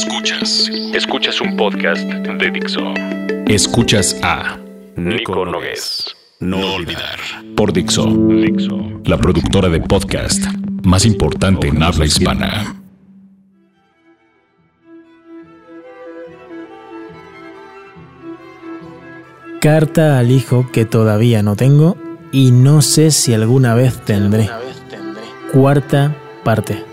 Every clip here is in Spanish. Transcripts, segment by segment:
Escuchas. Escuchas un podcast de Dixo. Escuchas a Nico Nogués. No olvidar. por Dixo, Dixo. la productora de podcast más importante en habla hispana. Carta al hijo que todavía no tengo y no sé si alguna vez tendré. Cuarta parte.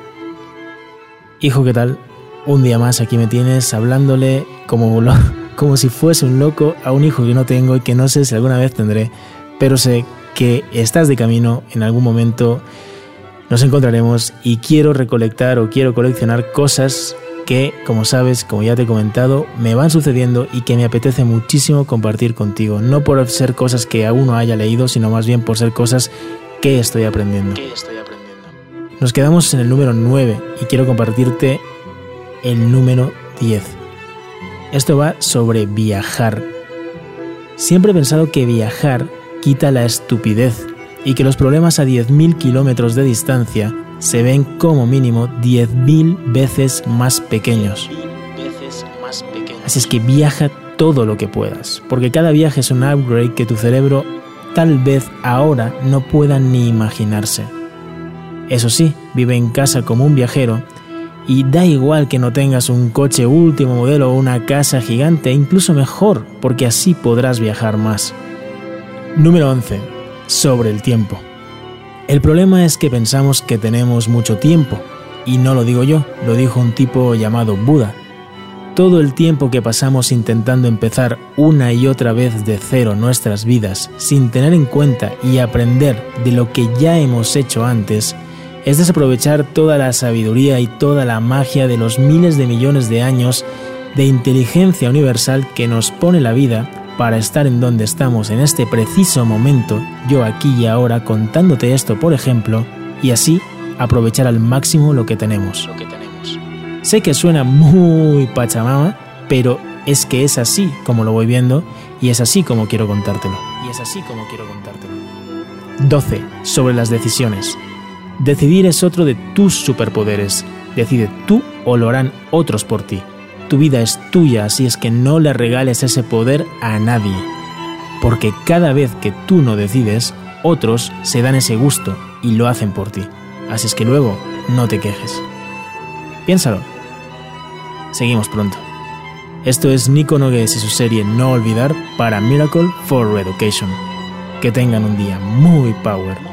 Hijo, ¿qué tal? Un día más aquí me tienes hablándole como, lo- como si fuese un loco a un hijo que no tengo y que no sé si alguna vez tendré, pero sé que estás de camino, en algún momento nos encontraremos y quiero recolectar o quiero coleccionar cosas que, como sabes, como ya te he comentado, me van sucediendo y que me apetece muchísimo compartir contigo. No por ser cosas que aún no haya leído, sino más bien por ser cosas que estoy aprendiendo. Nos quedamos en el número 9 y quiero compartirte el número 10. Esto va sobre viajar. Siempre he pensado que viajar quita la estupidez y que los problemas a 10.000 kilómetros de distancia se ven como mínimo 10.000 veces más pequeños. Así es que viaja todo lo que puedas, porque cada viaje es un upgrade que tu cerebro tal vez ahora no pueda ni imaginarse. Eso sí, vive en casa como un viajero y da igual que no tengas un coche último modelo o una casa gigante, incluso mejor, porque así podrás viajar más. Número 11. Sobre el tiempo. El problema es que pensamos que tenemos mucho tiempo, y no lo digo yo, lo dijo un tipo llamado Buda. Todo el tiempo que pasamos intentando empezar una y otra vez de cero nuestras vidas sin tener en cuenta y aprender de lo que ya hemos hecho antes, es desaprovechar toda la sabiduría y toda la magia de los miles de millones de años de inteligencia universal que nos pone la vida para estar en donde estamos en este preciso momento, yo aquí y ahora contándote esto por ejemplo, y así aprovechar al máximo lo que tenemos. Sé que suena muy pachamama, pero es que es así como lo voy viendo y es así como quiero contártelo. Y es así como quiero contártelo. 12. Sobre las decisiones. Decidir es otro de tus superpoderes. Decide tú o lo harán otros por ti. Tu vida es tuya, así es que no le regales ese poder a nadie. Porque cada vez que tú no decides, otros se dan ese gusto y lo hacen por ti. Así es que luego no te quejes. Piénsalo. Seguimos pronto. Esto es Nico Nogues y su serie No Olvidar para Miracle for Education. Que tengan un día muy power.